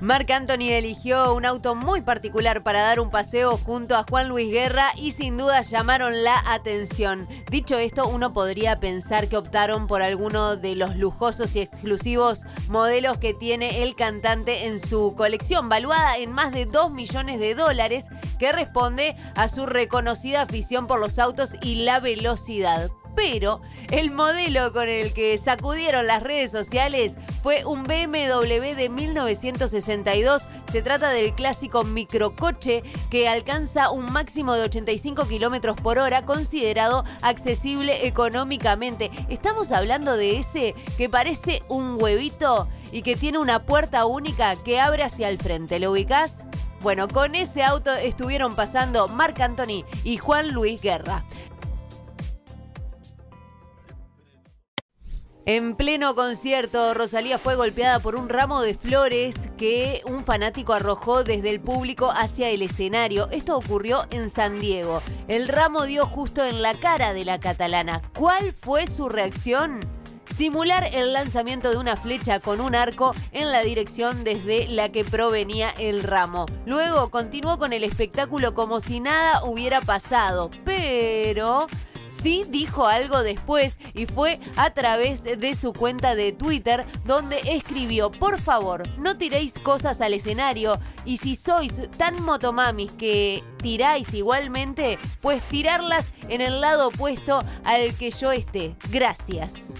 Marc Anthony eligió un auto muy particular para dar un paseo junto a Juan Luis Guerra y sin duda llamaron la atención. Dicho esto, uno podría pensar que optaron por alguno de los lujosos y exclusivos modelos que tiene el cantante en su colección, valuada en más de 2 millones de dólares, que responde a su reconocida afición por los autos y la velocidad pero el modelo con el que sacudieron las redes sociales fue un BMW de 1962. Se trata del clásico microcoche que alcanza un máximo de 85 kilómetros por hora, considerado accesible económicamente. Estamos hablando de ese que parece un huevito y que tiene una puerta única que abre hacia el frente. ¿Lo ubicás? Bueno, con ese auto estuvieron pasando Marc Anthony y Juan Luis Guerra. En pleno concierto, Rosalía fue golpeada por un ramo de flores que un fanático arrojó desde el público hacia el escenario. Esto ocurrió en San Diego. El ramo dio justo en la cara de la catalana. ¿Cuál fue su reacción? Simular el lanzamiento de una flecha con un arco en la dirección desde la que provenía el ramo. Luego continuó con el espectáculo como si nada hubiera pasado, pero sí dijo algo después y fue a través de su cuenta de Twitter donde escribió, por favor, no tiréis cosas al escenario y si sois tan motomamis que tiráis igualmente, pues tirarlas en el lado opuesto al que yo esté. Gracias.